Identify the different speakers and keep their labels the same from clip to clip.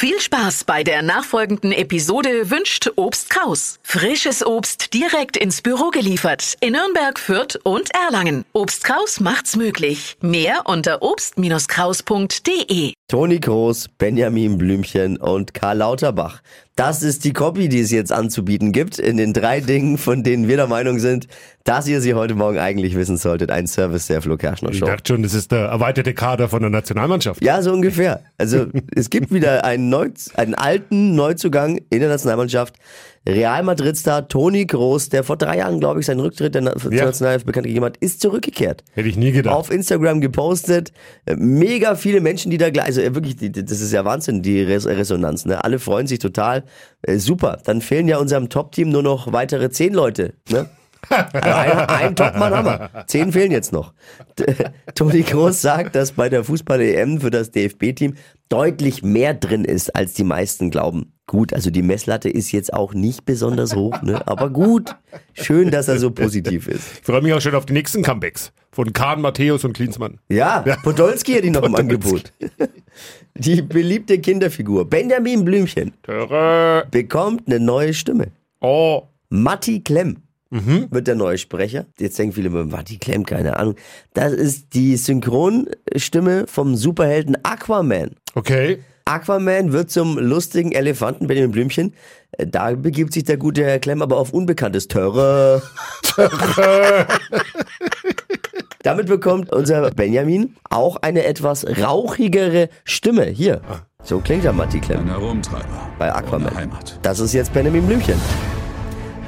Speaker 1: Viel Spaß bei der nachfolgenden Episode wünscht Obst Kraus. Frisches Obst direkt ins Büro geliefert in Nürnberg, Fürth und Erlangen. Obst Kraus macht's möglich. Mehr unter obst-kraus.de.
Speaker 2: Toni Groß, Benjamin Blümchen und Karl Lauterbach. Das ist die Copy, die es jetzt anzubieten gibt in den drei Dingen, von denen wir der Meinung sind, dass ihr sie heute Morgen eigentlich wissen solltet. Ein Service der Flo Kerschner
Speaker 3: Ich
Speaker 2: Show.
Speaker 3: dachte schon, das ist der erweiterte Kader von der Nationalmannschaft.
Speaker 2: Ja, so ungefähr. Also es gibt wieder einen, Neu einen alten Neuzugang in der Nationalmannschaft. Real Madrid-Star Toni Groß, der vor drei Jahren, glaube ich, seinen Rücktritt der
Speaker 3: Ja.
Speaker 2: Nationalelf bekannt gegeben hat, ist zurückgekehrt.
Speaker 3: Hätte ich nie gedacht.
Speaker 2: Auf Instagram gepostet. Äh, Mega viele Menschen, die da gleich, also äh, wirklich, das ist ja Wahnsinn, die Res Resonanz. Ne? Alle freuen sich total. Äh, super. Dann fehlen ja unserem Top-Team nur noch weitere zehn Leute. Ne? Ein, ein Topmann haben wir. Zehn fehlen jetzt noch. Toni Groß sagt, dass bei der Fußball-EM für das DFB-Team deutlich mehr drin ist, als die meisten glauben. Gut, also die Messlatte ist jetzt auch nicht besonders hoch, ne? aber gut. Schön, dass er so positiv ist.
Speaker 3: Ich freue mich auch schon auf die nächsten Comebacks von Kahn, Matthäus und Klinsmann.
Speaker 2: Ja, Podolski hat ihn noch im Angebot. Die beliebte Kinderfigur Benjamin Blümchen
Speaker 3: Töre.
Speaker 2: bekommt eine neue Stimme.
Speaker 3: Oh.
Speaker 2: Matti Klemm wird der neue Sprecher. Jetzt denken viele immer, Matti Klemm, keine Ahnung. Das ist die Synchronstimme vom Superhelden Aquaman.
Speaker 3: Okay.
Speaker 2: Aquaman wird zum lustigen Elefanten Benjamin Blümchen. Äh, Da begibt sich der gute Herr Klemm aber auf unbekanntes Terrain. Damit bekommt unser Benjamin auch eine etwas rauchigere Stimme. Hier. So klingt der Matti Klemm
Speaker 4: Ein Herumtreiber.
Speaker 2: bei Aquaman.
Speaker 4: Heimat.
Speaker 2: Das ist jetzt Benjamin Blümchen.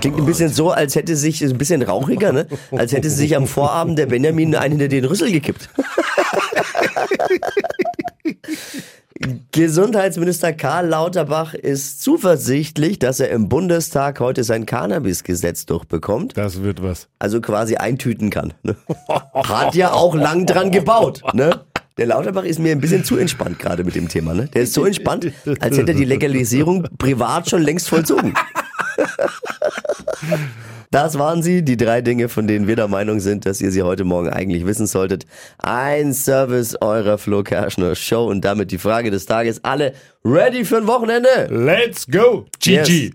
Speaker 2: Klingt ein bisschen so, als hätte sich, ein bisschen rauchiger, ne? Als hätte sich am Vorabend der Benjamin einen hinter den Rüssel gekippt. Gesundheitsminister Karl Lauterbach ist zuversichtlich, dass er im Bundestag heute sein Cannabis-Gesetz durchbekommt.
Speaker 3: Das wird was.
Speaker 2: Also quasi eintüten kann. Ne? Hat ja auch lang dran gebaut. Ne? Der Lauterbach ist mir ein bisschen zu entspannt gerade mit dem Thema. Ne? Der ist so entspannt, als hätte er die Legalisierung privat schon längst vollzogen. Das waren sie, die drei Dinge, von denen wir der Meinung sind, dass ihr sie heute Morgen eigentlich wissen solltet. Ein Service eurer Flo Kerschner Show und damit die Frage des Tages. Alle ready für ein Wochenende?
Speaker 3: Let's go. GG.
Speaker 2: Yes.